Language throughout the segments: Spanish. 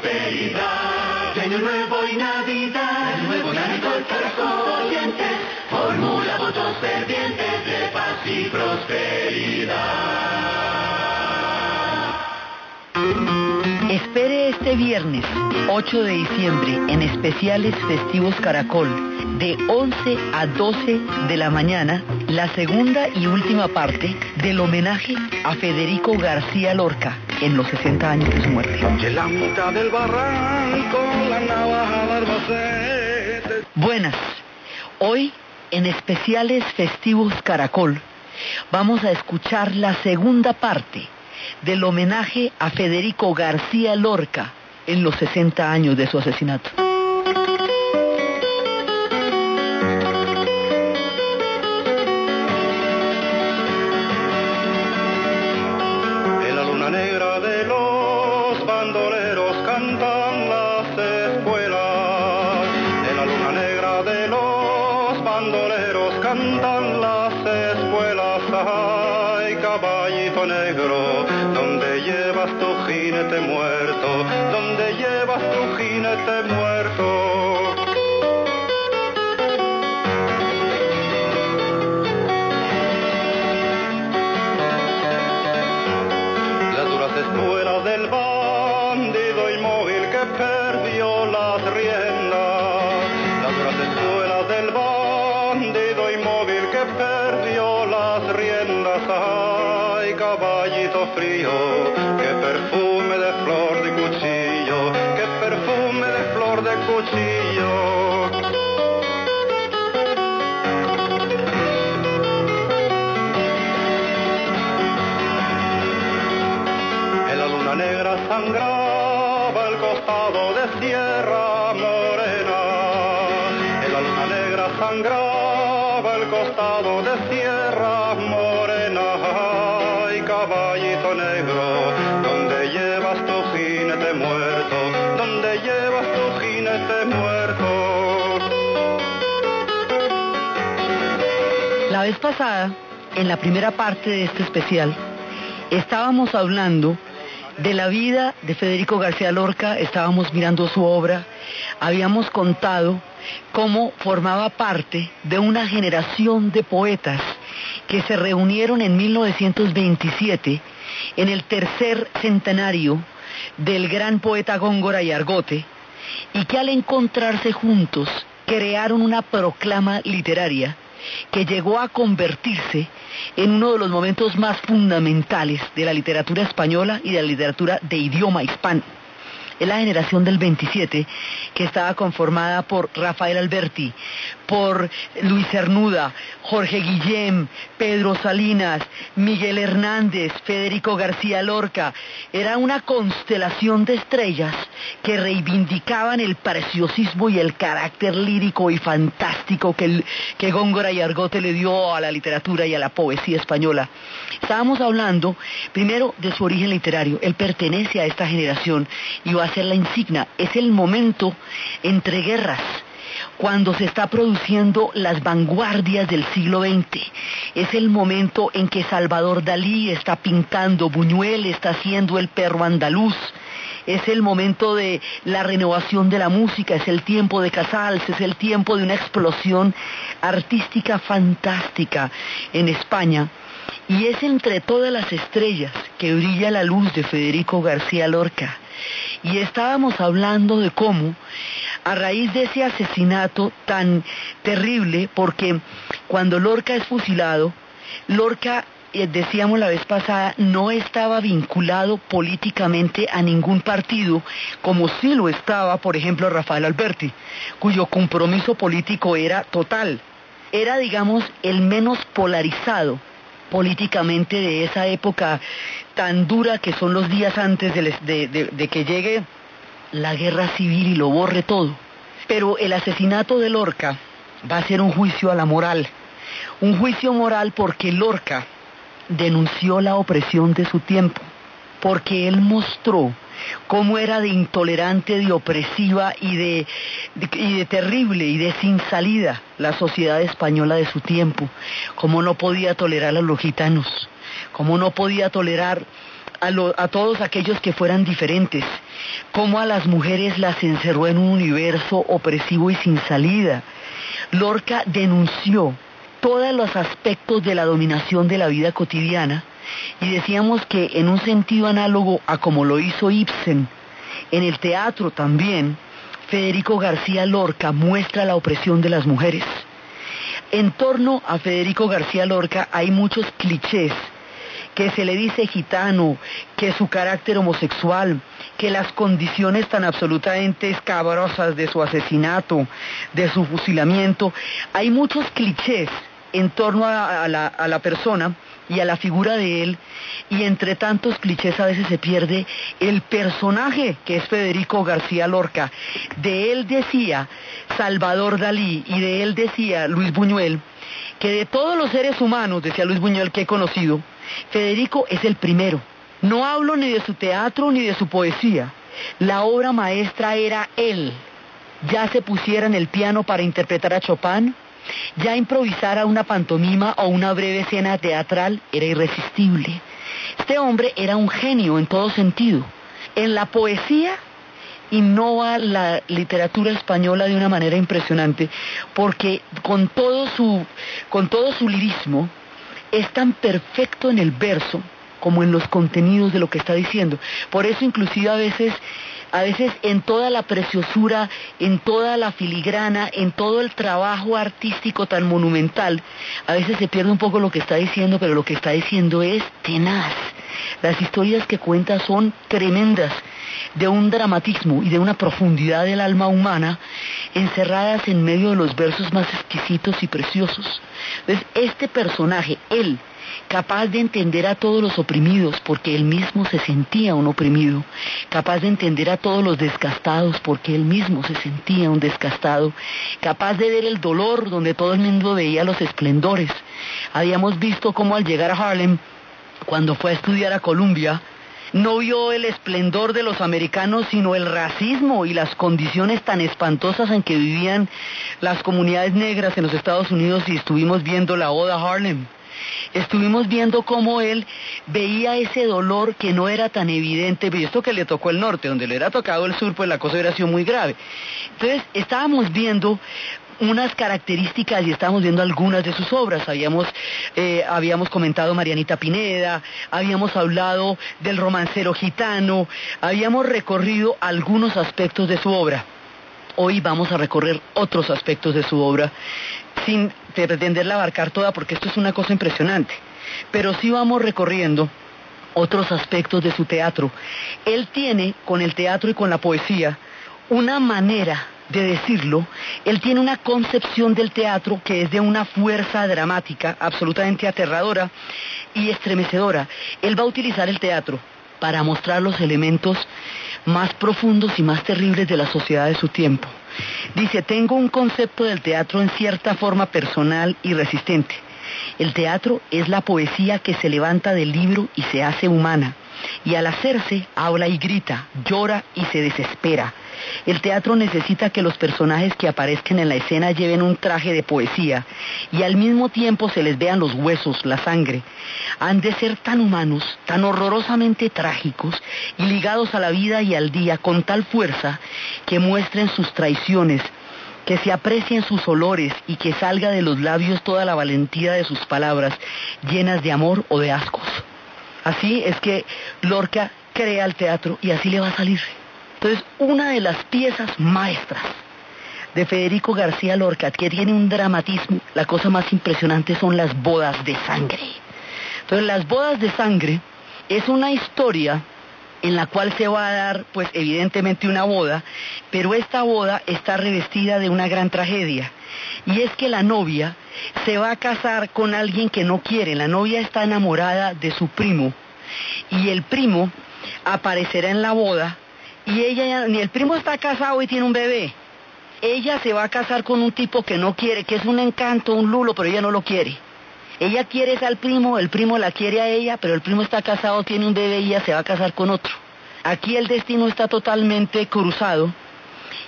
prosperidad. Año nuevo y Navidad, de nuevo Caracol, Caracol, oyentes, formula votos fervientes de paz y prosperidad. Espere este viernes 8 de diciembre en especiales festivos Caracol de 11 a 12 de la mañana la segunda y última parte del homenaje a Federico García Lorca en los 60 años de su muerte. la mitad del barranco, la navaja de Albacete. Buenas. Hoy en especiales festivos Caracol vamos a escuchar la segunda parte del homenaje a Federico García Lorca en los 60 años de su asesinato. Del bandido inmóvil que perdió las riendas. Las duras espuelas del bandido inmóvil que perdió las riendas. Ay, caballito frío, qué perfume de flor de cuchillo, qué perfume de flor de cuchillo. Sierra Morena. En la luna negra sangraba el costado de Sierra Morena. Ay, caballito negro, donde llevas tu jinete muerto, donde llevas tu jinete muerto. La vez pasada, en la primera parte de este especial, estábamos hablando de la vida de Federico García Lorca, estábamos mirando su obra, habíamos contado cómo formaba parte de una generación de poetas que se reunieron en 1927 en el tercer centenario del gran poeta Góngora y Argote y que al encontrarse juntos crearon una proclama literaria que llegó a convertirse en uno de los momentos más fundamentales de la literatura española y de la literatura de idioma hispano. Es la generación del 27 que estaba conformada por Rafael Alberti, por Luis Cernuda, Jorge Guillem, Pedro Salinas, Miguel Hernández, Federico García Lorca. Era una constelación de estrellas que reivindicaban el preciosismo y el carácter lírico y fantástico que, que Góngora y Argote le dio a la literatura y a la poesía española. Estábamos hablando primero de su origen literario. Él pertenece a esta generación y va a ser la insignia. Es el momento entre guerras cuando se está produciendo las vanguardias del siglo XX. Es el momento en que Salvador Dalí está pintando, Buñuel está haciendo el perro andaluz. Es el momento de la renovación de la música, es el tiempo de Casals, es el tiempo de una explosión artística fantástica en España. Y es entre todas las estrellas que brilla la luz de Federico García Lorca. Y estábamos hablando de cómo, a raíz de ese asesinato tan terrible, porque cuando Lorca es fusilado, Lorca, eh, decíamos la vez pasada, no estaba vinculado políticamente a ningún partido, como sí lo estaba, por ejemplo, Rafael Alberti, cuyo compromiso político era total. Era, digamos, el menos polarizado políticamente de esa época tan dura que son los días antes de- de que llegue la guerra civil y lo borre todo. Pero el asesinato de Lorca va a ser un juicio a la moral. Un juicio moral porque Lorca denunció la opresión de su tiempo, porque él mostró cómo era de intolerante, de opresiva y de, terrible y de sin salida la sociedad española de su tiempo, cómo no podía tolerar a los gitanos, cómo no podía tolerar a todos aquellos que fueran diferentes, cómo a las mujeres las encerró en un universo opresivo y sin salida. Lorca denunció todos los aspectos de la dominación de la vida cotidiana y decíamos que en un sentido análogo a como lo hizo Ibsen, en el teatro también, Federico García Lorca muestra la opresión de las mujeres. En torno a Federico García Lorca hay muchos clichés que se le dice gitano, que su carácter homosexual, que las condiciones tan absolutamente escabrosas de su asesinato, de su fusilamiento, hay muchos clichés en torno a, la, la persona y a la figura de él, y entre tantos clichés a veces se pierde el personaje que es Federico García Lorca. De él decía Salvador Dalí y de él decía Luis Buñuel, que de todos los seres humanos, decía Luis Buñuel, que he conocido, Federico es el primero. No hablo ni de su teatro ni de su poesía. La obra maestra era él. Ya se pusiera en el piano para interpretar a Chopin, ya improvisara una pantomima o una breve escena teatral era irresistible. Este hombre era un genio en todo sentido. En la poesía innova la literatura española de una manera impresionante porque con todo su, con todo su lirismo es tan perfecto en el verso como en los contenidos de lo que está diciendo. Por eso inclusive a veces a veces en toda la preciosura, en toda la filigrana, en todo el trabajo artístico tan monumental, a veces se pierde un poco lo que está diciendo, pero lo que está diciendo es tenaz. Las historias que cuenta son tremendas, de un dramatismo y de una profundidad del alma humana, encerradas en medio de los versos más exquisitos y preciosos. Entonces, este personaje, él, capaz de entender a todos los oprimidos porque él mismo se sentía un oprimido, capaz de entender a todos los desgastados porque él mismo se sentía un desgastado, capaz de ver el dolor donde todo el mundo veía los esplendores. Habíamos visto cómo al llegar a Harlem, cuando fue a estudiar a Columbia, no vio el esplendor de los americanos, sino el racismo y las condiciones tan espantosas en que vivían las comunidades negras en los Estados Unidos y estuvimos viendo la Oda Harlem estuvimos viendo cómo él veía ese dolor que no era tan evidente, y esto que le tocó el norte, donde le era tocado el sur, pues la cosa hubiera sido muy grave. Entonces, estábamos viendo unas características y estábamos viendo algunas de sus obras. Habíamos, eh, habíamos comentado Marianita Pineda, habíamos hablado del romancero gitano, habíamos recorrido algunos aspectos de su obra. Hoy vamos a recorrer otros aspectos de su obra sin pretenderla abarcar toda porque esto es una cosa impresionante. Pero sí vamos recorriendo otros aspectos de su teatro. Él tiene, con el teatro y con la poesía, una manera de decirlo, él tiene una concepción del teatro que es de una fuerza dramática absolutamente aterradora y estremecedora. Él va a utilizar el teatro para mostrar los elementos más profundos y más terribles de la sociedad de su tiempo. Dice, tengo un concepto del teatro en cierta forma personal y resistente. El teatro es la poesía que se levanta del libro y se hace humana. Y al hacerse, habla y grita, llora y se desespera. El teatro necesita que los personajes que aparezcan en la escena lleven un traje de poesía y al mismo tiempo se les vean los huesos, la sangre. Han de ser tan humanos, tan horrorosamente trágicos y ligados a la vida y al día con tal fuerza que muestren sus traiciones, que se aprecien sus olores y que salga de los labios toda la valentía de sus palabras, llenas de amor o de ascos. Así es que Lorca crea el teatro y así le va a salir. Entonces, una de las piezas maestras de Federico García Lorca, que tiene un dramatismo, la cosa más impresionante son las bodas de sangre. Entonces, las bodas de sangre es una historia en la cual se va a dar, pues evidentemente una boda, pero esta boda está revestida de una gran tragedia. Y es que la novia se va a casar con alguien que no quiere. La novia está enamorada de su primo. Y el primo aparecerá en la boda y ella ni el primo está casado y tiene un bebé. Ella se va a casar con un tipo que no quiere, que es un encanto, un lulo, pero ella no lo quiere. Ella quiere al primo, el primo la quiere a ella, pero el primo está casado, tiene un bebé y ella se va a casar con otro. Aquí el destino está totalmente cruzado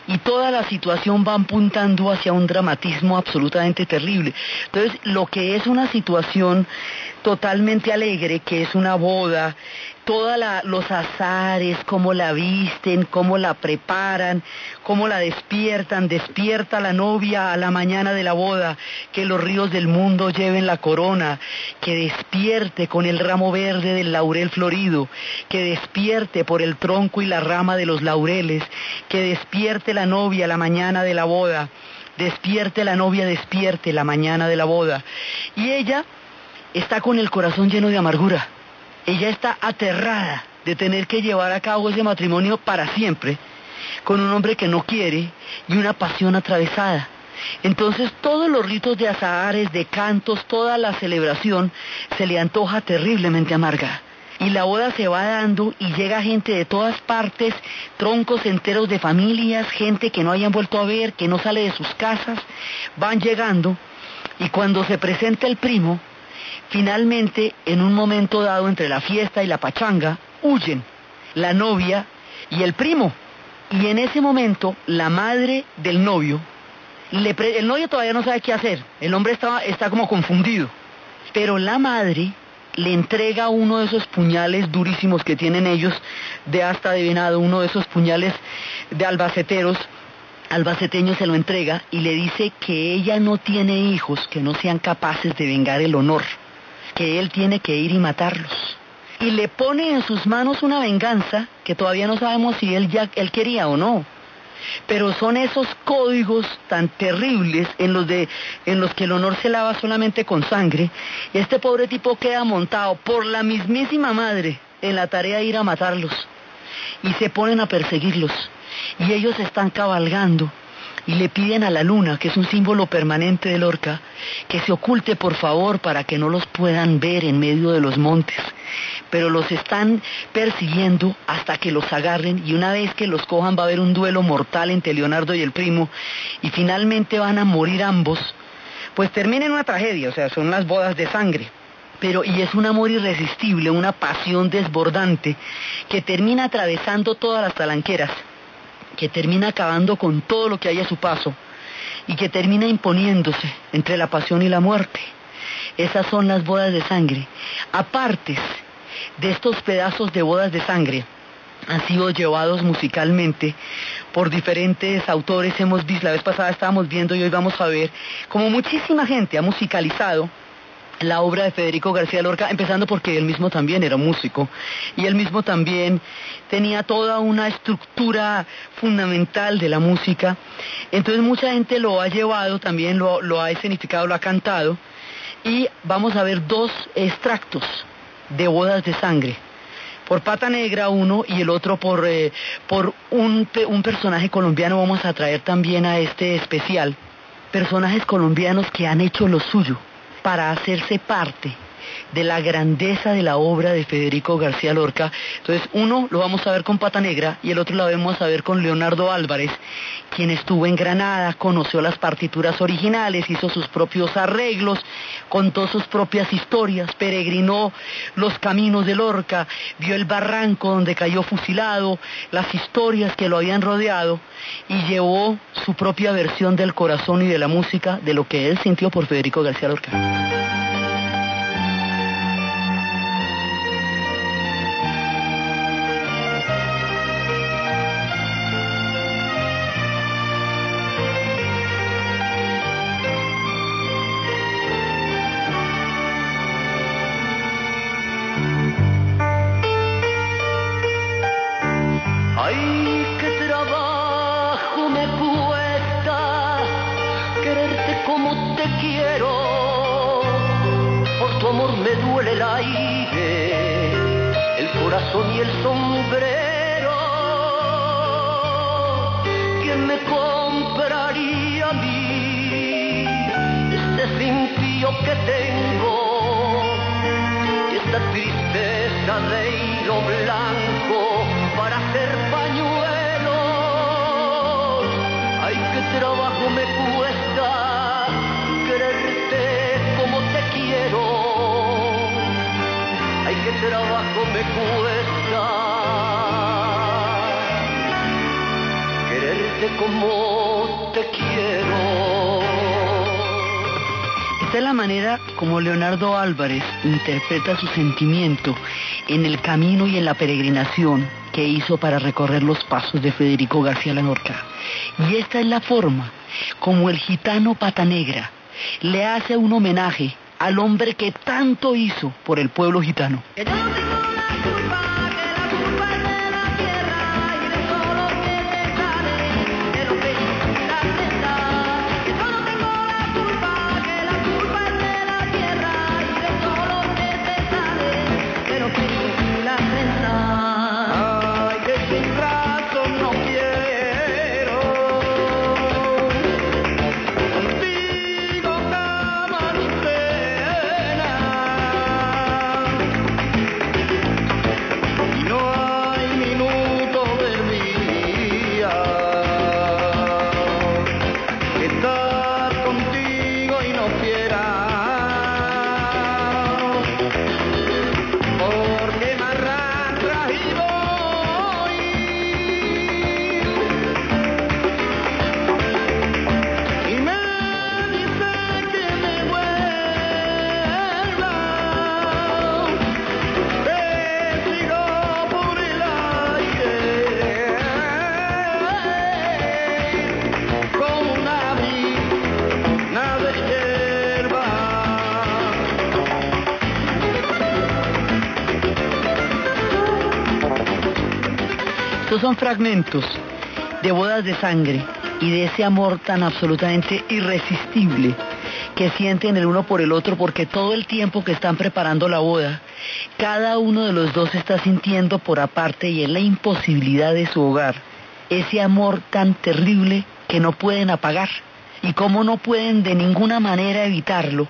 y toda la situación va apuntando hacia un dramatismo absolutamente terrible. Entonces, lo que es una situación totalmente alegre, que es una boda, todos los azares, cómo la visten, cómo la preparan, cómo la despiertan, despierta la novia a la mañana de la boda, que los ríos del mundo lleven la corona, que despierte con el ramo verde del laurel florido, que despierte por el tronco y la rama de los laureles, que despierte la novia a la mañana de la boda, despierte la novia, despierte la mañana de la boda. Y ella está con el corazón lleno de amargura. Ella está aterrada de tener que llevar a cabo ese matrimonio para siempre con un hombre que no quiere y una pasión atravesada. Entonces todos los ritos de azahares, de cantos, toda la celebración se le antoja terriblemente amarga. Y la boda se va dando y llega gente de todas partes, troncos enteros de familias, gente que no hayan vuelto a ver, que no sale de sus casas, van llegando y cuando se presenta el primo, Finalmente, en un momento dado entre la fiesta y la pachanga, huyen la novia y el primo. Y en ese momento, la madre del novio, el novio todavía no sabe qué hacer, el hombre está, está como confundido, pero la madre le entrega uno de esos puñales durísimos que tienen ellos de hasta de venado, uno de esos puñales de albaceteros, albaceteño se lo entrega y le dice que ella no tiene hijos que no sean capaces de vengar el honor que él tiene que ir y matarlos. Y le pone en sus manos una venganza que todavía no sabemos si él ya él quería o no. Pero son esos códigos tan terribles en los de en los que el honor se lava solamente con sangre y este pobre tipo queda montado por la mismísima madre en la tarea de ir a matarlos y se ponen a perseguirlos y ellos están cabalgando y le piden a la luna, que es un símbolo permanente del orca, que se oculte por favor para que no los puedan ver en medio de los montes. Pero los están persiguiendo hasta que los agarren y una vez que los cojan va a haber un duelo mortal entre Leonardo y el primo y finalmente van a morir ambos. Pues termina en una tragedia, o sea, son las bodas de sangre pero y es un amor irresistible, una pasión desbordante que termina atravesando todas las talanqueras que termina acabando con todo lo que hay a su paso y que termina imponiéndose entre la pasión y la muerte. Esas son las bodas de sangre. Aparte de estos pedazos de bodas de sangre, han sido llevados musicalmente por diferentes autores. Hemos visto, la vez pasada estábamos viendo y hoy vamos a ver como muchísima gente ha musicalizado la obra de Federico García Lorca, empezando porque él mismo también era músico y él mismo también tenía toda una estructura fundamental de la música. Entonces mucha gente lo ha llevado, también lo, ha escenificado, lo ha cantado y vamos a ver dos extractos de bodas de sangre. Por Pata Negra uno y el otro por, eh, por un, un personaje colombiano vamos a traer también a este especial. Personajes colombianos que han hecho lo suyo para hacerse parte de la grandeza de la obra de Federico García Lorca. Entonces, uno lo vamos a ver con Pata Negra y el otro lo vamos a ver con Leonardo Álvarez, quien estuvo en Granada, conoció las partituras originales, hizo sus propios arreglos, contó sus propias historias, peregrinó los caminos de Lorca, vio el barranco donde cayó fusilado, las historias que lo habían rodeado y llevó su propia versión del corazón y de la música de lo que él sintió por Federico García Lorca. me duele el aire, el corazón y el sombrero manera como Leonardo Álvarez interpreta su sentimiento en el camino y en la peregrinación que hizo para recorrer los pasos de Federico García Lorca. Y esta es la forma como el gitano Pata Negra le hace un homenaje al hombre que tanto hizo por el pueblo gitano. Son fragmentos de bodas de sangre y de ese amor tan absolutamente irresistible que sienten el uno por el otro porque todo el tiempo que están preparando la boda, cada uno de los dos está sintiendo por aparte y en la imposibilidad de su hogar ese amor tan terrible que no pueden apagar y cómo no pueden de ninguna manera evitarlo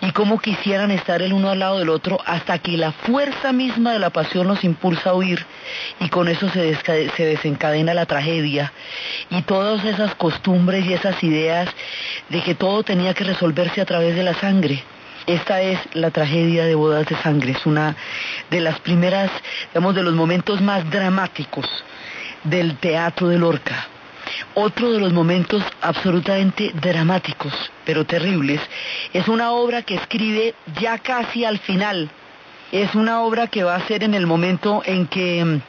y cómo quisieran estar el uno al lado del otro hasta que la fuerza misma de la pasión los impulsa a huir y con eso se, se desencadena la tragedia y todas esas costumbres y esas ideas de que todo tenía que resolverse a través de la sangre. Esta es la tragedia de bodas de sangre, es una de las primeras, digamos, de los momentos más dramáticos del teatro de Lorca. Otro de los momentos absolutamente dramáticos, pero terribles, es una obra que escribe ya casi al final. Es una obra que va a ser en el momento en que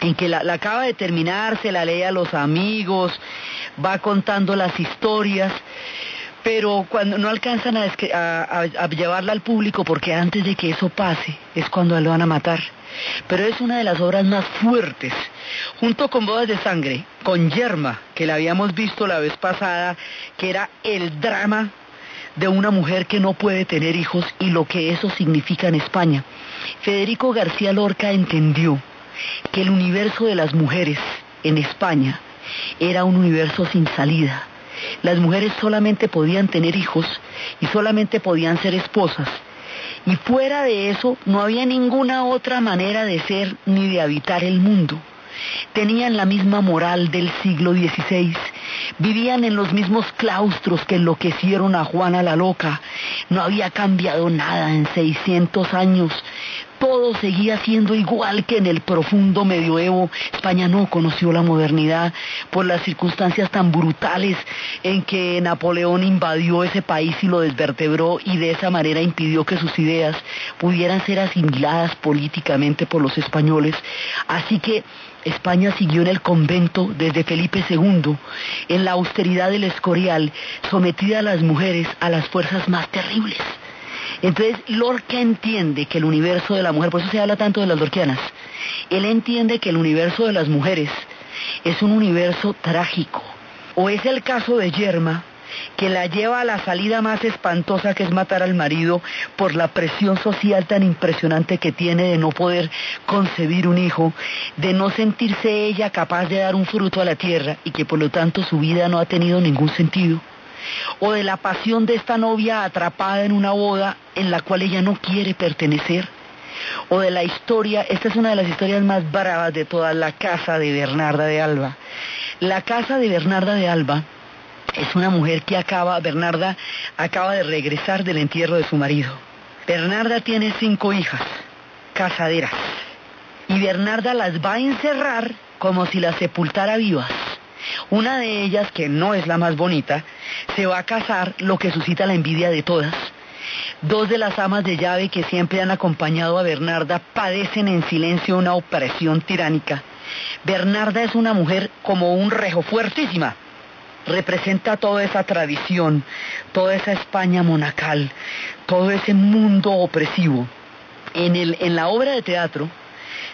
en que la, acaba de terminar, se la lee a los amigos, va contando las historias, pero cuando no alcanzan a, a, llevarla al público, porque antes de que eso pase es cuando lo van a matar. Pero es una de las obras más fuertes, junto con Bodas de Sangre, con Yerma, que la habíamos visto la vez pasada, que era el drama de una mujer que no puede tener hijos y lo que eso significa en España. Federico García Lorca entendió que el universo de las mujeres en España era un universo sin salida. Las mujeres solamente podían tener hijos y solamente podían ser esposas. Y fuera de eso no había ninguna otra manera de ser ni de habitar el mundo. Tenían la misma moral del siglo XVI, vivían en los mismos claustros que enloquecieron a Juana la Loca. No había cambiado nada en 600 años todo seguía siendo igual que en el profundo medioevo. España no conoció la modernidad por las circunstancias tan brutales en que Napoleón invadió ese país y lo desvertebró y de esa manera impidió que sus ideas pudieran ser asimiladas políticamente por los españoles. Así que España siguió en el convento desde Felipe II, en la austeridad del Escorial, sometida a las mujeres a las fuerzas más terribles. Entonces, Lorca entiende que el universo de la mujer, por eso se habla tanto de las lorquianas, él entiende que el universo de las mujeres es un universo trágico. O es el caso de Yerma, que la lleva a la salida más espantosa que es matar al marido por la presión social tan impresionante que tiene de no poder concebir un hijo, de no sentirse ella capaz de dar un fruto a la tierra y que por lo tanto su vida no ha tenido ningún sentido o de la pasión de esta novia atrapada en una boda en la cual ella no quiere pertenecer, o de la historia, esta es una de las historias más bravas de toda la casa de Bernarda de Alba. La casa de Bernarda de Alba es una mujer que acaba, Bernarda acaba de regresar del entierro de su marido. Bernarda tiene cinco hijas, casaderas, y Bernarda las va a encerrar como si las sepultara vivas Una de ellas, que no es la más bonita, se va a casar, lo que suscita la envidia de todas. Dos de las amas de llave que siempre han acompañado a Bernarda padecen en silencio una opresión tiránica. Bernarda es una mujer como un rejo fuertísima. Representa toda esa tradición, toda esa España monacal, todo ese mundo opresivo. En, el, en la obra de teatro,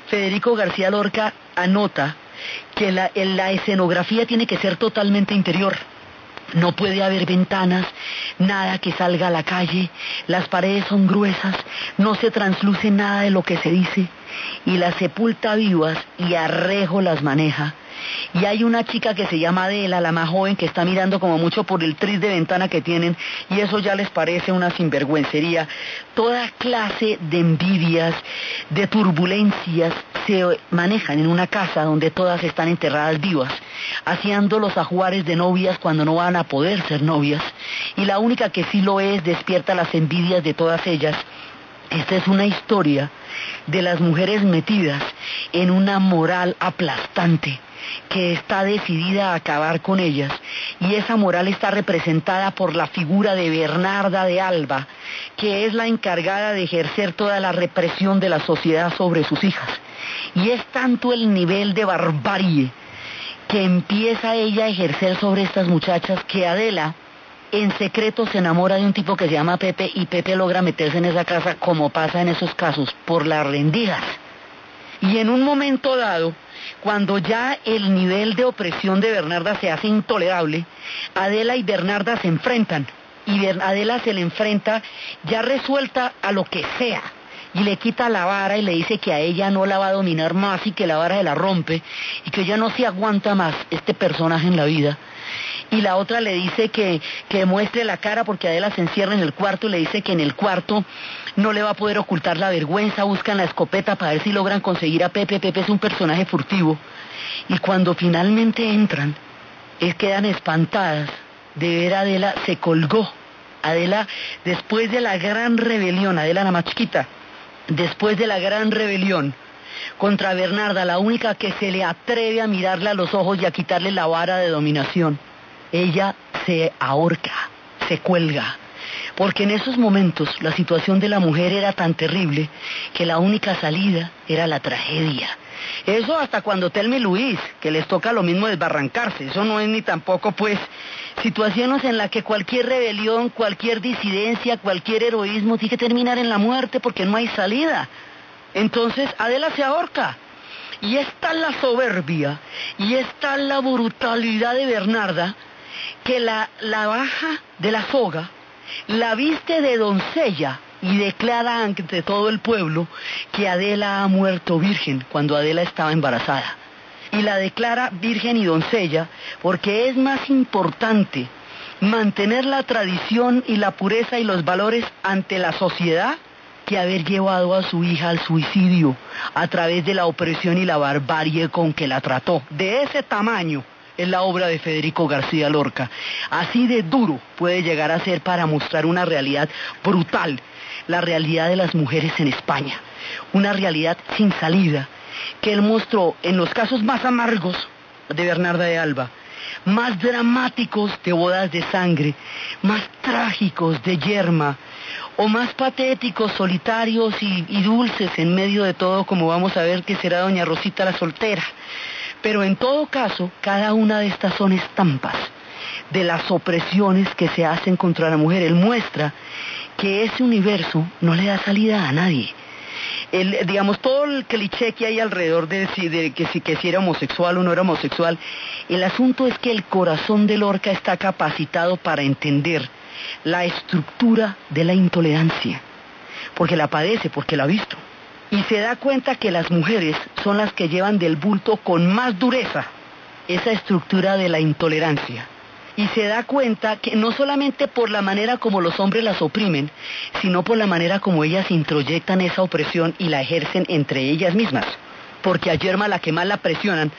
Federico García Lorca anota que la, la escenografía tiene que ser totalmente interior. No puede haber ventanas, nada que salga a la calle, las paredes son gruesas, no se transluce nada de lo que se dice, y las sepulta vivas y arrejo las maneja y hay una chica que se llama Adela, la más joven, que está mirando como mucho por el tris de ventana que tienen y eso ya les parece una sinvergüencería. Toda clase de envidias, de turbulencias se manejan en una casa donde todas están enterradas vivas, haciendo los ajuares de novias cuando no van a poder ser novias. Y la única que sí lo es despierta las envidias de todas ellas. Esta es una historia de las mujeres metidas en una moral aplastante que está decidida a acabar con ellas y esa moral está representada por la figura de Bernarda de Alba, que es la encargada de ejercer toda la represión de la sociedad sobre sus hijas. Y es tanto el nivel de barbarie que empieza ella a ejercer sobre estas muchachas que Adela en secreto se enamora de un tipo que se llama Pepe y Pepe logra meterse en esa casa como pasa en esos casos, por las rendidas. Y en un momento dado, cuando ya el nivel de opresión de Bernarda se hace intolerable, Adela y Bernarda se enfrentan. Y Adela se le enfrenta ya resuelta a lo que sea. Y le quita la vara y le dice que a ella no la va a dominar más y que la vara se la rompe y que ella no se aguanta más este personaje en la vida y la otra le dice que, que muestre la cara porque Adela se encierra en el cuarto y le dice que en el cuarto no le va a poder ocultar la vergüenza, buscan la escopeta para ver si logran conseguir a Pepe. Pepe es un personaje furtivo. Y cuando finalmente entran, es, quedan espantadas de ver a Adela, se colgó. Adela, después de la gran rebelión, Adela la más después de la gran rebelión contra Bernarda, la única que se le atreve a mirarle a los ojos y a quitarle la vara de dominación, ella se ahorca, se cuelga. Porque en esos momentos la situación de la mujer era tan terrible que la única salida era la tragedia. Eso hasta cuando Telmi Luis, que les toca lo mismo desbarrancarse, eso no es ni tampoco pues situaciones en las que cualquier rebelión, cualquier disidencia, cualquier heroísmo tiene que terminar en la muerte porque no hay salida. Entonces Adela se ahorca. Y está la soberbia, y está la brutalidad de Bernarda, que la, la baja de la soga, la viste de doncella y declara ante todo el pueblo que Adela ha muerto virgen cuando Adela estaba embarazada. Y la declara virgen y doncella porque es más importante mantener la tradición y la pureza y los valores ante la sociedad que haber llevado a su hija al suicidio a través de la opresión y la barbarie con que la trató. De ese tamaño es la obra de Federico García Lorca. Así de duro puede llegar a ser para mostrar una realidad brutal, la realidad de las mujeres en España, una realidad sin salida, que él mostró en los casos más amargos de Bernarda de Alba, más dramáticos de bodas de sangre, más trágicos de yerma, o más patéticos, solitarios y, y, dulces en medio de todo, como vamos a ver que será doña Rosita la soltera. Pero en todo caso, cada una de estas son estampas de las opresiones que se hacen contra la mujer. Él muestra que ese universo no le da salida a nadie. El, digamos, todo el cliché que hay alrededor de, que, si, que si era homosexual o no era homosexual, el asunto es que el corazón de Lorca está capacitado para entender la estructura de la intolerancia, porque la padece, porque la ha visto y se da cuenta que las mujeres son las que llevan del bulto con más dureza esa estructura de la intolerancia. Y se da cuenta que no solamente por la manera como los hombres las oprimen, sino por la manera como ellas introyectan esa opresión y la ejercen entre ellas mismas. Porque a Yerma la que más la presionan,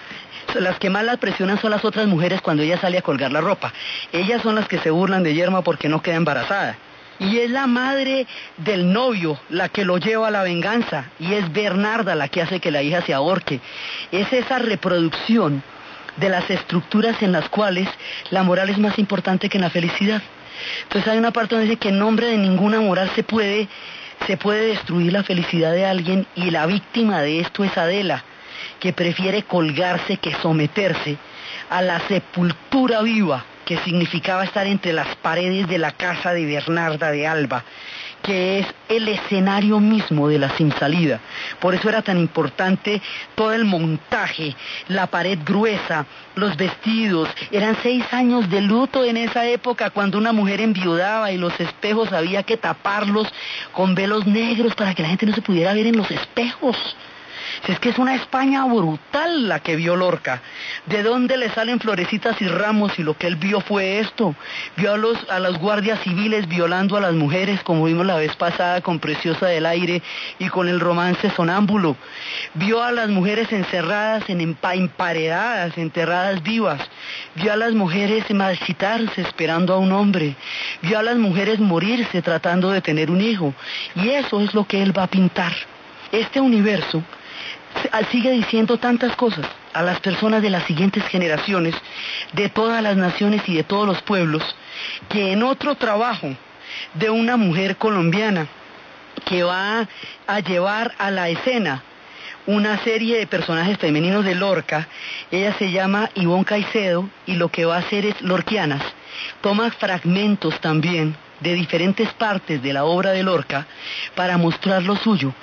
las que más la presionan son las otras mujeres cuando ella sale a colgar la ropa. Ellas son las que se burlan de Yerma porque no queda embarazada. Y es la madre del novio la que lo lleva a la venganza. Y es Bernarda la que hace que la hija se ahorque. Es esa reproducción de las estructuras en las cuales la moral es más importante que la felicidad. Entonces hay una parte donde dice que en nombre de ninguna moral se puede, se puede destruir la felicidad de alguien y la víctima de esto es Adela, que prefiere colgarse que someterse a la sepultura viva que significaba estar entre las paredes de la casa de Bernarda de Alba que es el escenario mismo de la sin salida. Por eso era tan importante todo el montaje, la pared gruesa, los vestidos. Eran seis años de luto en esa época cuando una mujer enviudaba y los espejos había que taparlos con velos negros para que la gente no se pudiera ver en los espejos. Es que es una España brutal la que vio Lorca. ¿De dónde le salen florecitas y ramos? Y lo que él vio fue esto. Vio a los, a las guardias civiles violando a las mujeres, como vimos la vez pasada con Preciosa del Aire y con el romance sonámbulo. Vio a las mujeres encerradas, en emparedadas, enterradas vivas. Vio a las mujeres marchitarse esperando a un hombre. Vio a las mujeres morirse tratando de tener un hijo. Y eso es lo que él va a pintar. Este universo sigue diciendo tantas cosas a las personas de las siguientes generaciones, de todas las naciones y de todos los pueblos, que en otro trabajo de una mujer colombiana que va a llevar a la escena una serie de personajes femeninos de Lorca, ella se llama Ivonne Caicedo y lo que va a hacer es Lorquianas, toma fragmentos también de diferentes partes de la obra de Lorca para mostrar lo suyo.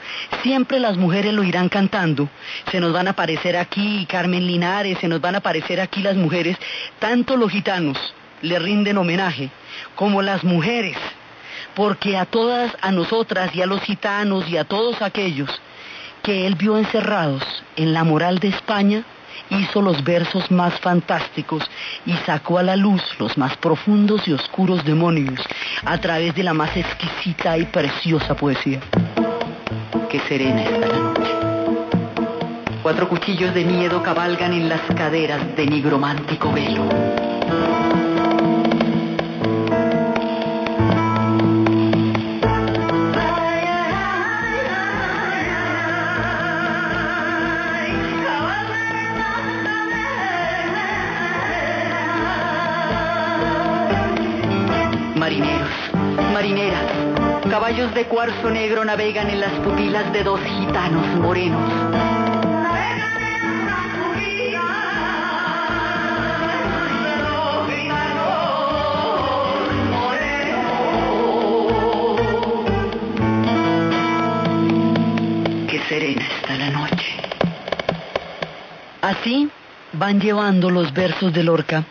Siempre las mujeres lo irán cantando. Se nos van a aparecer aquí Carmen Linares, se nos van a aparecer aquí las mujeres. Tanto los gitanos le rinden homenaje como las mujeres. Porque a todas, a nosotras y a los gitanos y a todos aquellos que él vio encerrados en la moral de España, hizo los versos más fantásticos y sacó a la luz los más profundos y oscuros demonios a través de la más exquisita y preciosa poesía. Qué serena está la noche. Cuatro cuchillos de miedo cabalgan en las caderas de nigromántico velo. Caballos de cuarzo negro navegan en las pupilas de dos gitanos morenos. Qué serena está la noche. Así van llevando los versos de Lorca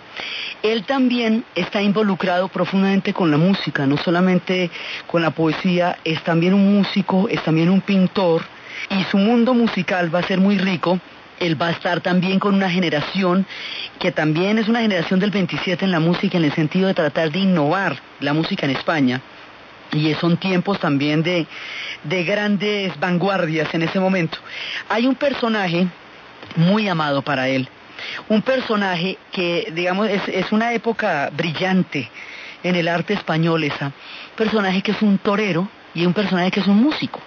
él también está involucrado profundamente con la música, no solamente con la poesía, es también un músico, es también un pintor y su mundo musical va a ser muy rico. Él va a estar también con una generación que también es una generación del 27 en la música en el sentido de tratar de innovar la música en España. Y son tiempos también de, de grandes vanguardias en ese momento. Hay un personaje muy amado para él, un personaje que, digamos, es, una época brillante en el arte español esa. Personaje que es un torero y un personaje que es un músico.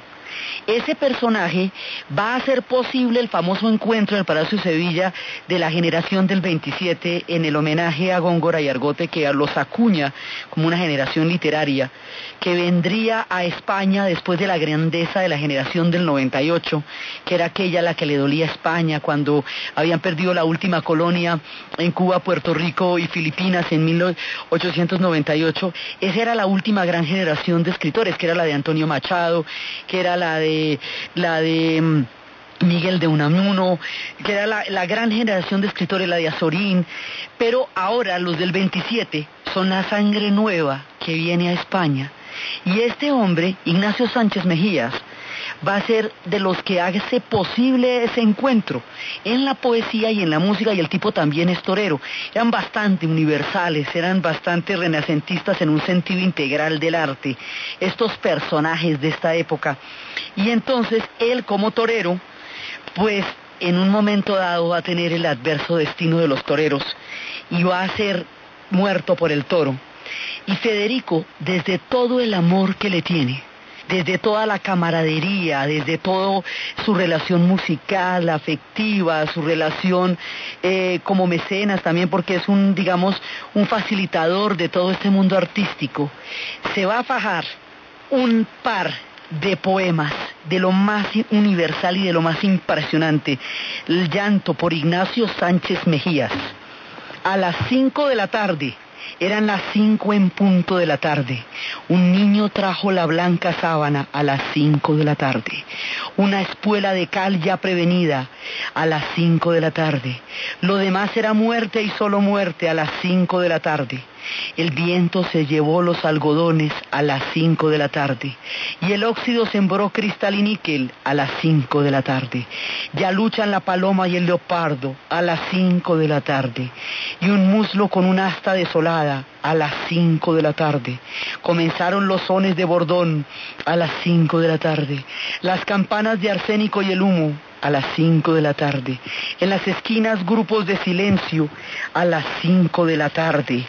Ese personaje va a hacer posible el famoso encuentro en el Palacio de Sevilla de la generación del 27 en el homenaje a Góngora y Argote que los acuña como una generación literaria que vendría a España después de la grandeza de la generación del 98, que era aquella la que le dolía a España cuando habían perdido la última colonia en Cuba, Puerto Rico y Filipinas en 1898. Esa era la última gran generación de escritores, que era la de Antonio Machado, que era la de la de mm, Miguel de Unamuno, que era la, la, gran generación de escritores, la de Azorín, pero ahora los del 27 son la sangre nueva que viene a España. Y este hombre, Ignacio Sánchez Mejías, va a ser de los que hace posible ese encuentro en la poesía y en la música y el tipo también es torero. Eran bastante universales, eran bastante renacentistas en un sentido integral del arte, estos personajes de esta época. Y entonces él como torero, pues en un momento dado va a tener el adverso destino de los toreros y va a ser muerto por el toro. Y Federico, desde todo el amor que le tiene, desde toda la camaradería, desde todo su relación musical, afectiva, su relación eh, como mecenas también, porque es un, digamos, un facilitador de todo este mundo artístico, se va a fajar un par de poemas, de lo más universal y de lo más impresionante, el llanto por Ignacio Sánchez Mejías, a las 5 de la tarde, eran las cinco en punto de la tarde. Un niño trajo la blanca sábana a las cinco de la tarde. Una espuela de cal ya prevenida a las cinco de la tarde. Lo demás era muerte y solo muerte a las cinco de la tarde. El viento se llevó los algodones a las cinco de la tarde y el óxido sembró cristal y níquel a las cinco de la tarde. Ya luchan la paloma y el leopardo a las cinco de la tarde y un muslo con un asta desolada a las cinco de la tarde. Comenzaron los sones de bordón a las cinco de la tarde. Las campanas de arsénico y el humo a las cinco de la tarde. En las esquinas grupos de silencio a las cinco de la tarde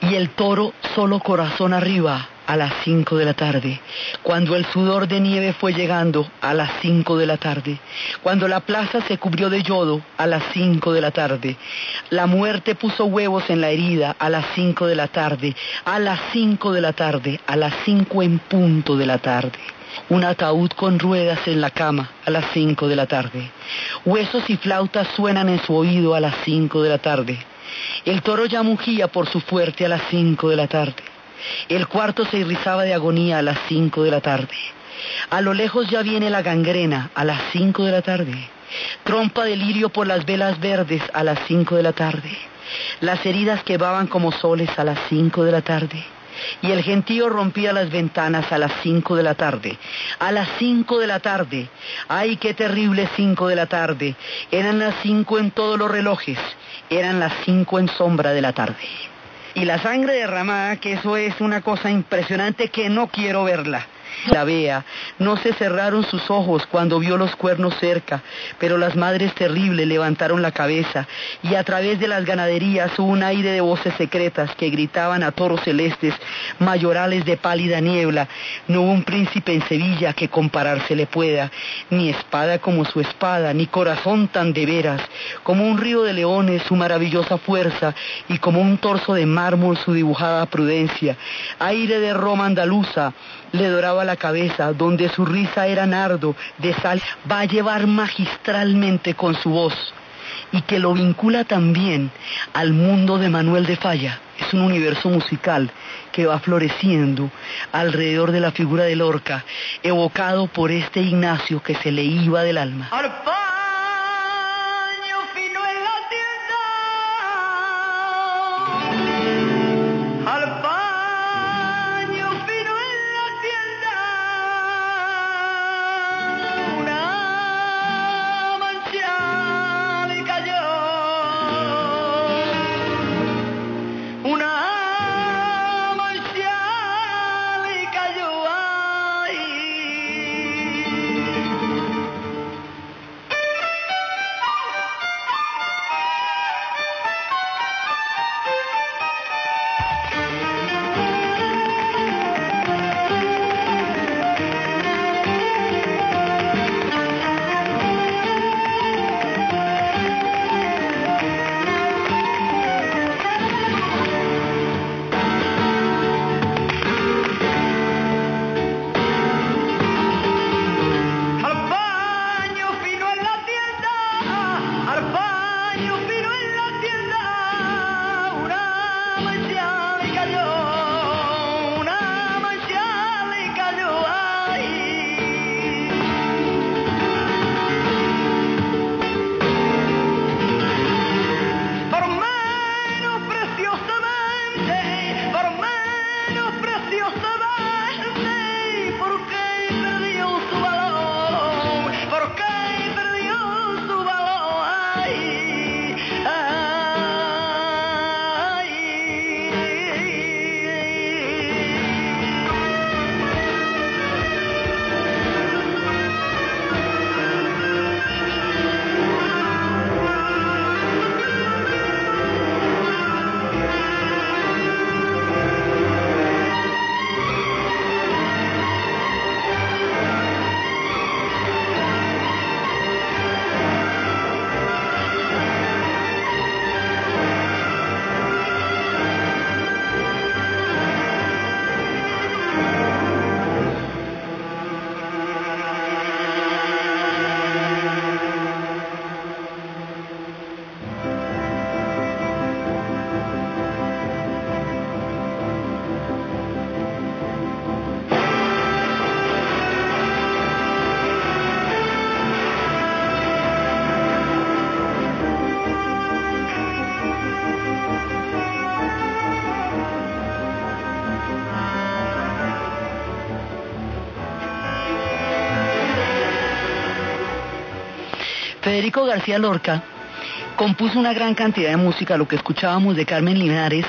y el toro solo corazón arriba a las cinco de la tarde, cuando el sudor de nieve fue llegando a las cinco de la tarde, cuando la plaza se cubrió de yodo a las cinco de la tarde, la muerte puso huevos en la herida a las cinco de la tarde, a las cinco de la tarde, a las cinco en punto de la tarde. Un ataúd con ruedas en la cama a las cinco de la tarde. Huesos y flautas suenan en su oído a las cinco de la tarde. El toro ya mugía por su fuerte a las cinco de la tarde. El cuarto se irrizaba de agonía a las cinco de la tarde. A lo lejos ya viene la gangrena a las cinco de la tarde. Trompa de lirio por las velas verdes a las cinco de la tarde. Las heridas quebaban como soles a las cinco de la tarde. Y el gentío rompía las ventanas a las cinco de la tarde. A las cinco de la tarde. ¡Ay, qué terrible cinco de la tarde! Eran las cinco en todos los relojes. Eran las cinco en sombra de la tarde. Y la sangre derramada, que eso es una cosa impresionante que no quiero verla la vea. No se cerraron sus ojos cuando vio los cuernos cerca, pero las madres terribles levantaron la cabeza y a través de las ganaderías hubo un aire de voces secretas que gritaban a toros celestes, mayorales de pálida niebla. No hubo un príncipe en Sevilla que compararse le pueda, ni espada como su espada, ni corazón tan de veras, como un río de leones su maravillosa fuerza y como un torso de mármol su dibujada prudencia. Aire de Roma andaluza, le doraba la cabeza, donde su risa era nardo de sal, va a llevar magistralmente con su voz y que lo vincula también al mundo de Manuel de Falla. Es un universo musical que va floreciendo alrededor de la figura de Lorca, evocado por este Ignacio que se le iba del alma. Federico García Lorca compuso una gran cantidad de música, lo que escuchábamos de Carmen Linares,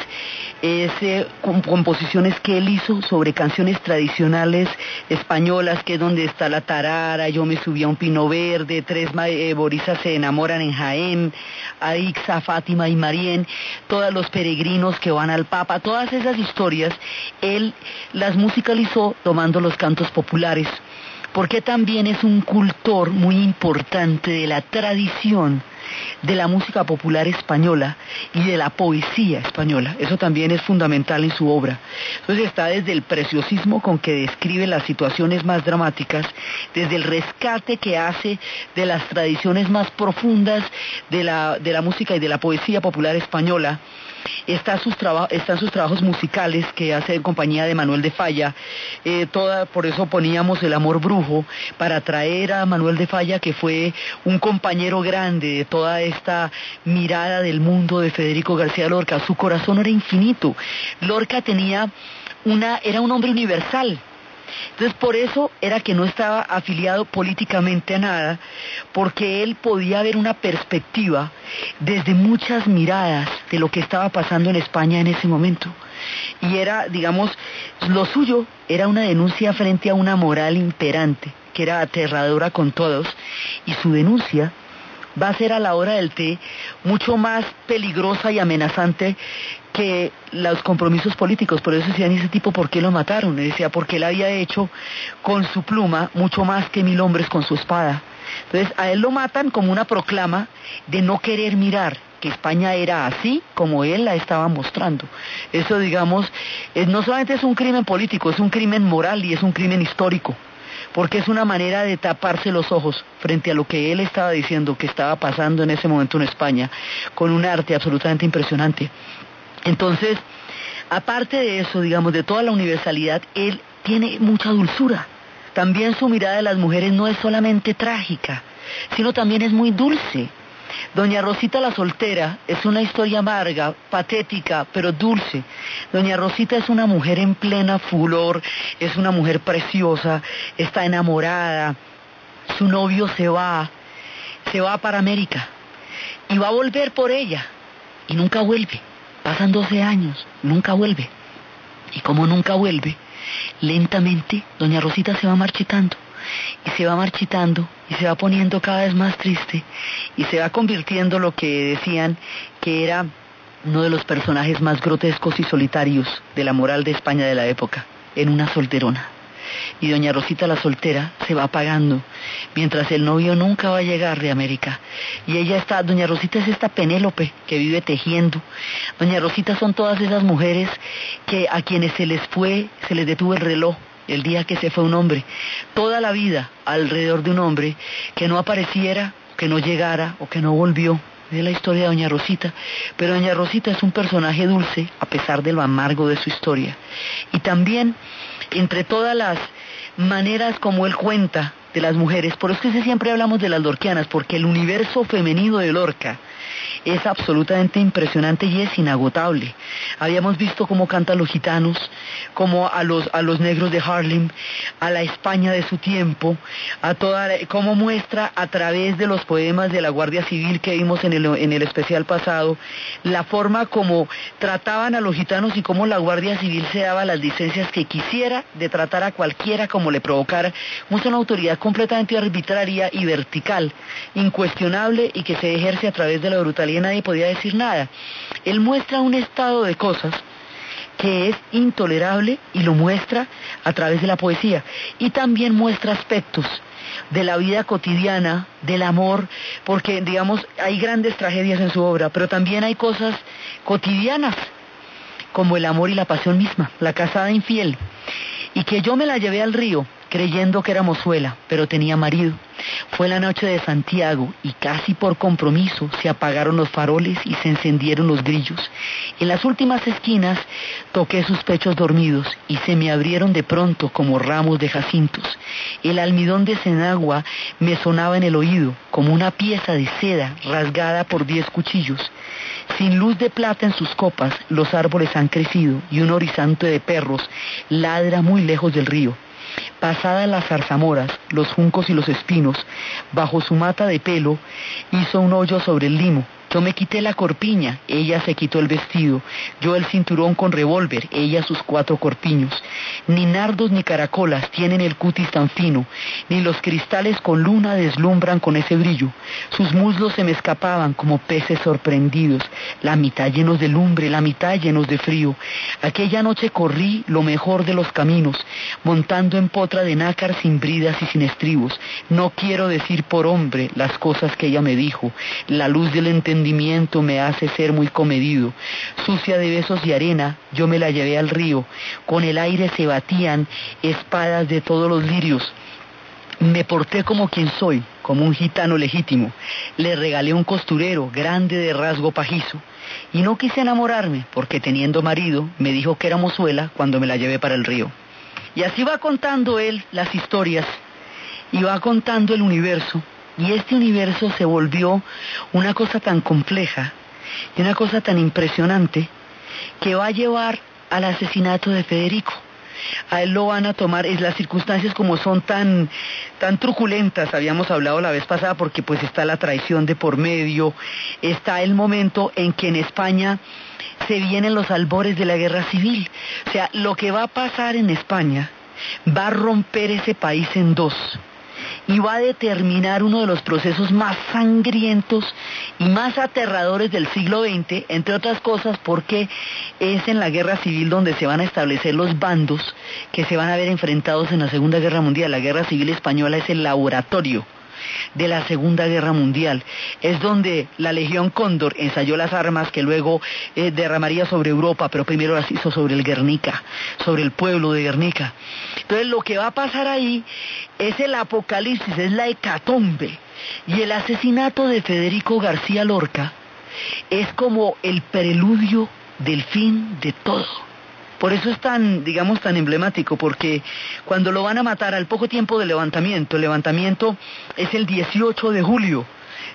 es eh, composiciones que él hizo sobre canciones tradicionales españolas, que es donde está la tarara, yo me subí a un pino verde, tres eh, borisas se enamoran en Jaén, Aixa, Fátima y Marién, todos los peregrinos que van al Papa, todas esas historias, él las musicalizó tomando los cantos populares porque también es un cultor muy importante de la tradición de la música popular española y de la poesía española. Eso también es fundamental en su obra. Entonces está desde el preciosismo con que describe las situaciones más dramáticas, desde el rescate que hace de las tradiciones más profundas de la, de la música y de la poesía popular española, Está sus están sus trabajos musicales que hace en compañía de Manuel de Falla. Eh, por eso poníamos El Amor Brujo, para traer a Manuel de Falla, que fue un compañero grande de toda esta mirada del mundo de Federico García Lorca. Su corazón era infinito. Lorca tenía una, era un hombre universal entonces por eso era que no estaba afiliado políticamente a nada, porque él podía ver una perspectiva desde muchas miradas de lo que estaba pasando en España en ese momento. Y era, digamos, lo suyo era una denuncia frente a una moral imperante, que era aterradora con todos, y su denuncia va a ser a la hora del té mucho más peligrosa y amenazante que los compromisos políticos. Por eso decían, ese tipo por qué lo mataron? decía, porque él había hecho con su pluma mucho más que mil hombres con su espada. Entonces a él lo matan como una proclama de no querer mirar que España era así como él la estaba mostrando. Eso, digamos, no solamente es un crimen político, es un crimen moral y es un crimen histórico porque es una manera de taparse los ojos frente a lo que él estaba diciendo que estaba pasando en ese momento en España, con un arte absolutamente impresionante. Entonces, aparte de eso, digamos, de toda la universalidad, él tiene mucha dulzura. También su mirada de las mujeres no es solamente trágica, sino también es muy dulce. Doña Rosita la soltera es una historia amarga, patética, pero dulce. Doña Rosita es una mujer en plena furor, es una mujer preciosa, está enamorada, su novio se va, se va para América y va a volver por ella y nunca vuelve. Pasan 12 años, nunca vuelve. Y como nunca vuelve, lentamente Doña Rosita se va marchitando y se va marchitando y se va poniendo cada vez más triste y se va convirtiendo lo que decían que era uno de los personajes más grotescos y solitarios de la moral de España de la época, en una solterona y doña Rosita la soltera se va apagando, mientras el novio nunca va a llegar de América. Y ella está, doña Rosita es esta Penélope que vive tejiendo. Doña Rosita son todas esas mujeres que a quienes se les fue, se les detuvo el reloj el día que se fue un hombre, toda la vida alrededor de un hombre que no apareciera, que no llegara o que no volvió. Es la historia de Doña Rosita, pero Doña Rosita es un personaje dulce a pesar de lo amargo de su historia. Y también entre todas las maneras como él cuenta de las mujeres, por eso es que siempre hablamos de las lorquianas, porque el universo femenino de Lorca es absolutamente impresionante y es inagotable. Habíamos visto cómo cantan los gitanos, como a los, a los negros de Harlem, a la España de su tiempo, a toda, cómo muestra a través de los poemas de la Guardia Civil que vimos en el, en el especial pasado, la forma como trataban a los gitanos y cómo la Guardia Civil se daba las licencias que quisiera de tratar a cualquiera como le provocara. Es una autoridad completamente arbitraria y vertical, incuestionable y que se ejerce a través de la brutalidad nadie podía decir nada. Él muestra un estado de cosas que es intolerable y lo muestra a través de la poesía. Y también muestra aspectos de la vida cotidiana, del amor, porque digamos hay grandes tragedias en su obra, pero también hay cosas cotidianas, como el amor y la pasión misma, la casada infiel, y que yo me la llevé al río creyendo que era mozuela, pero tenía marido. Fue la noche de Santiago y casi por compromiso se apagaron los faroles y se encendieron los grillos. En las últimas esquinas toqué sus pechos dormidos y se me abrieron de pronto como ramos de jacintos. El almidón de cenagua me sonaba en el oído como una pieza de seda rasgada por diez cuchillos. Sin luz de plata en sus copas, los árboles han crecido y un horizonte de perros ladra muy lejos del río. Pasadas las zarzamoras, los juncos y los espinos, bajo su mata de pelo, hizo un hoyo sobre el limo, yo me quité la corpiña, ella se quitó el vestido, yo el cinturón con revólver, ella sus cuatro corpiños. Ni nardos ni caracolas tienen el cutis tan fino, ni los cristales con luna deslumbran con ese brillo. Sus muslos se me escapaban como peces sorprendidos, la mitad llenos de lumbre, la mitad llenos de frío. Aquella noche corrí lo mejor de los caminos, montando en potra de nácar sin bridas y sin estribos. No quiero decir por hombre las cosas que ella me dijo, la luz del entendimiento me hace ser muy comedido. Sucia de besos y arena, yo me la llevé al río. Con el aire se batían espadas de todos los lirios. Me porté como quien soy, como un gitano legítimo. Le regalé un costurero grande de rasgo pajizo. Y no quise enamorarme, porque teniendo marido, me dijo que era mozuela cuando me la llevé para el río. Y así va contando él las historias, y va contando el universo, y este universo se volvió una cosa tan compleja y una cosa tan impresionante que va a llevar al asesinato de Federico. A él lo van a tomar, es las circunstancias como son tan, tan truculentas, habíamos hablado la vez pasada, porque pues está la traición de por medio, está el momento en que en España se vienen los albores de la guerra civil. O sea, lo que va a pasar en España va a romper ese país en dos y va a determinar uno de los procesos más sangrientos y más aterradores del siglo XX, entre otras cosas porque es en la guerra civil donde se van a establecer los bandos que se van a ver enfrentados en la Segunda Guerra Mundial. La guerra civil española es el laboratorio de la Segunda Guerra Mundial. Es donde la Legión Cóndor ensayó las armas que luego eh, derramaría sobre Europa, pero primero las hizo sobre el Guernica, sobre el pueblo de Guernica. Entonces lo que va a pasar ahí es el apocalipsis, es la hecatombe. Y el asesinato de Federico García Lorca es como el preludio del fin de todo. Por eso es tan, digamos, tan emblemático, porque cuando lo van a matar al poco tiempo del levantamiento, el levantamiento es el 18 de julio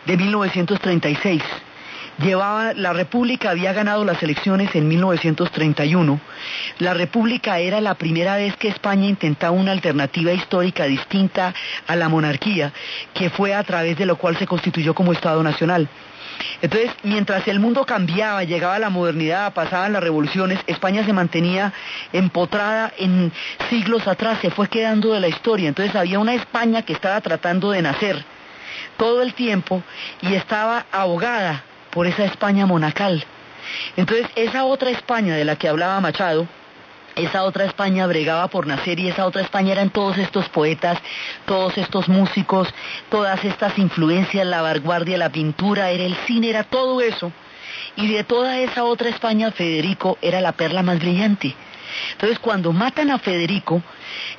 de 1936. Llevaba, la República había ganado las elecciones en 1931. La República era la primera vez que España intentaba una alternativa histórica distinta a la monarquía, que fue a través de lo cual se constituyó como Estado Nacional. Entonces, mientras el mundo cambiaba, llegaba la modernidad, pasaban las revoluciones, España se mantenía empotrada en siglos atrás, se fue quedando de la historia. Entonces había una España que estaba tratando de nacer todo el tiempo y estaba ahogada por esa España monacal. Entonces, esa otra España de la que hablaba Machado, esa otra España bregaba por nacer y esa otra España eran todos estos poetas, todos estos músicos, todas estas influencias, la vanguardia, la pintura, era el cine, era todo eso. Y de toda esa otra España, Federico era la perla más brillante. Entonces, cuando matan a Federico,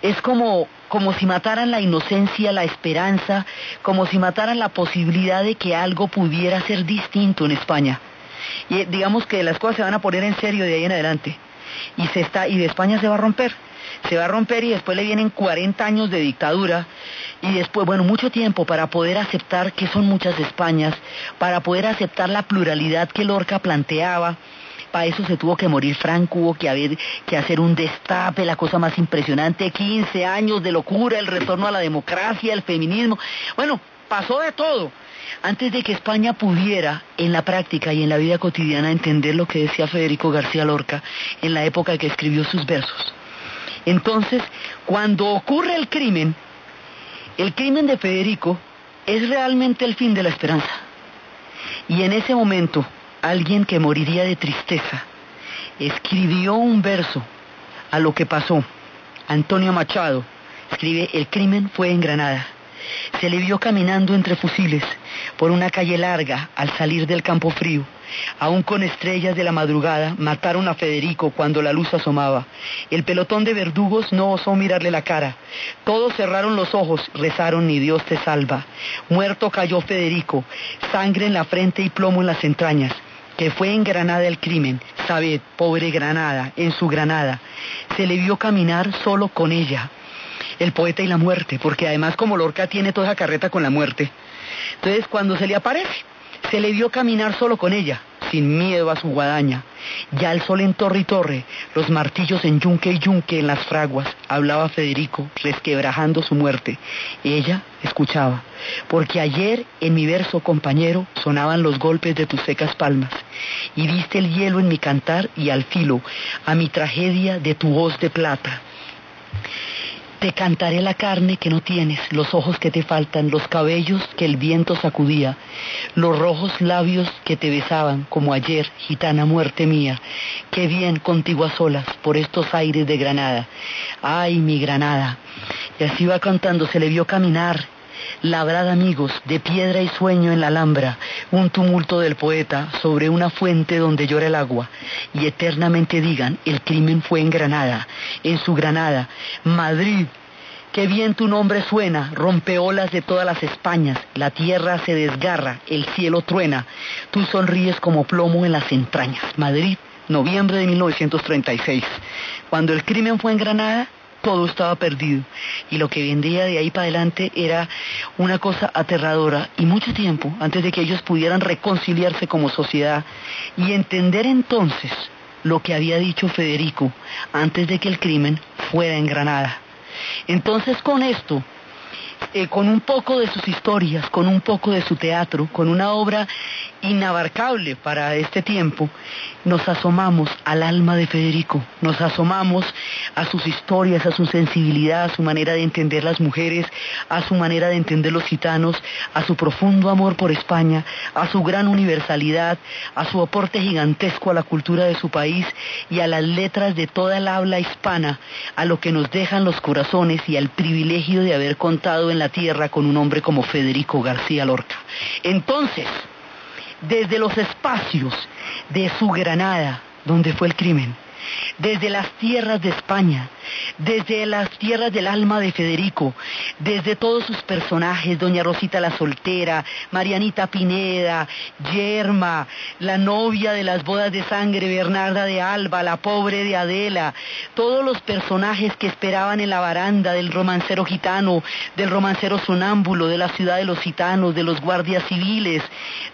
es como, como si mataran la inocencia, la esperanza, como si mataran la posibilidad de que algo pudiera ser distinto en España. Y digamos que las cosas se van a poner en serio de ahí en adelante y se está y de España se va a romper. Se va a romper y después le vienen 40 años de dictadura y después, bueno, mucho tiempo para poder aceptar que son muchas Españas, para poder aceptar la pluralidad que Lorca planteaba. Para eso se tuvo que morir Franco, hubo que, haber, que hacer un destape, la cosa más impresionante, 15 años de locura, el retorno a la democracia, el feminismo. Bueno, pasó de todo antes de que España pudiera en la práctica y en la vida cotidiana entender lo que decía Federico García Lorca en la época que escribió sus versos. Entonces, cuando ocurre el crimen, el crimen de Federico es realmente el fin de la esperanza. Y en ese momento, alguien que moriría de tristeza escribió un verso a lo que pasó. Antonio Machado escribe, el crimen fue en Granada. Se le vio caminando entre fusiles por una calle larga al salir del campo frío. Aún con estrellas de la madrugada, mataron a Federico cuando la luz asomaba. El pelotón de verdugos no osó mirarle la cara. Todos cerraron los ojos, rezaron ni Dios te salva. Muerto cayó Federico, sangre en la frente y plomo en las entrañas. Que fue en Granada el crimen. Sabed, pobre Granada, en su Granada. Se le vio caminar solo con ella el poeta y la muerte, porque además como Lorca tiene toda esa carreta con la muerte, entonces cuando se le aparece, se le vio caminar solo con ella, sin miedo a su guadaña. Ya el sol en torre y torre, los martillos en yunque y yunque en las fraguas, hablaba Federico, resquebrajando su muerte. Ella escuchaba, porque ayer en mi verso compañero sonaban los golpes de tus secas palmas, y viste el hielo en mi cantar y al filo, a mi tragedia de tu voz de plata. Te cantaré la carne que no tienes, los ojos que te faltan, los cabellos que el viento sacudía, los rojos labios que te besaban, como ayer, gitana muerte mía. Qué bien contigo a solas, por estos aires de Granada. Ay, mi Granada. Y así va cantando, se le vio caminar, labrada amigos, de piedra y sueño en la Alhambra, un tumulto del poeta sobre una fuente donde llora el agua, y eternamente digan, el crimen fue en Granada, en su Granada, Madrid, Qué bien tu nombre suena, rompe olas de todas las Españas, la tierra se desgarra, el cielo truena, tú sonríes como plomo en las entrañas. Madrid, noviembre de 1936. Cuando el crimen fue en Granada, todo estaba perdido y lo que vendría de ahí para adelante era una cosa aterradora y mucho tiempo antes de que ellos pudieran reconciliarse como sociedad y entender entonces lo que había dicho Federico antes de que el crimen fuera en Granada. Entonces con esto, eh, con un poco de sus historias, con un poco de su teatro, con una obra inabarcable para este tiempo, nos asomamos al alma de Federico, nos asomamos a sus historias, a su sensibilidad, a su manera de entender las mujeres, a su manera de entender los gitanos, a su profundo amor por España, a su gran universalidad, a su aporte gigantesco a la cultura de su país y a las letras de toda el habla hispana, a lo que nos dejan los corazones y al privilegio de haber contado en la tierra con un hombre como Federico García Lorca. Entonces, desde los espacios de su Granada, donde fue el crimen, desde las tierras de España, desde las tierras del alma de Federico, desde todos sus personajes, Doña Rosita la soltera, Marianita Pineda, Yerma, la novia de las bodas de sangre, Bernarda de Alba, la pobre de Adela, todos los personajes que esperaban en la baranda del romancero gitano, del romancero sonámbulo, de la ciudad de los gitanos, de los guardias civiles,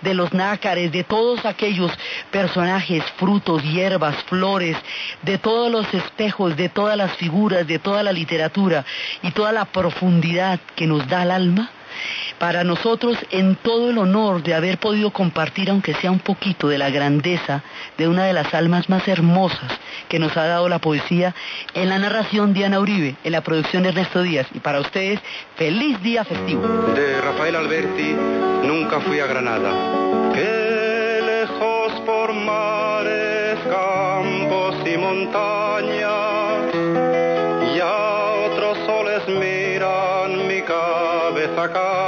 de los nácares, de todos aquellos personajes, frutos, hierbas, flores, de todos los espejos, de todas las figuras, de toda la literatura y toda la profundidad que nos da el alma, para nosotros en todo el honor de haber podido compartir, aunque sea un poquito, de la grandeza de una de las almas más hermosas que nos ha dado la poesía, en la narración Diana Uribe, en la producción Ernesto Díaz. Y para ustedes, feliz día festivo. De Rafael Alberti, nunca fui a Granada. Lejos por y montañas, ya otros soles miran mi cabeza.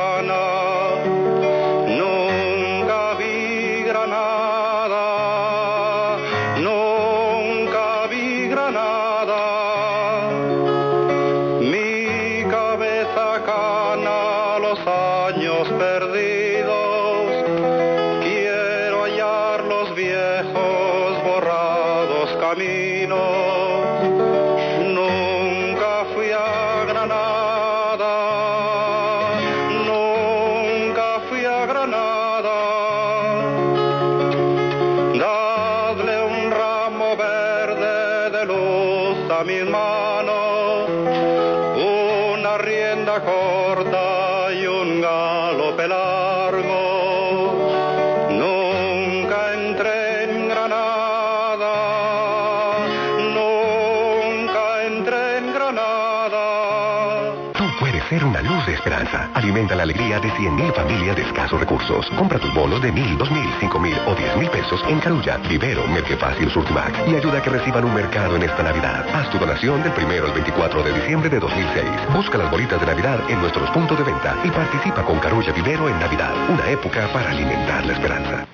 Alimenta la alegría de 100.000 familias de escasos recursos. Compra tus bonos de 1.000, 2.000, 5.000 o 10.000 pesos en Carulla, Vivero, Fácil Surtimac y ayuda a que reciban un mercado en esta Navidad. Haz tu donación del primero al 24 de diciembre de 2006. Busca las bolitas de Navidad en nuestros puntos de venta y participa con Carulla Vivero en Navidad. Una época para alimentar la esperanza.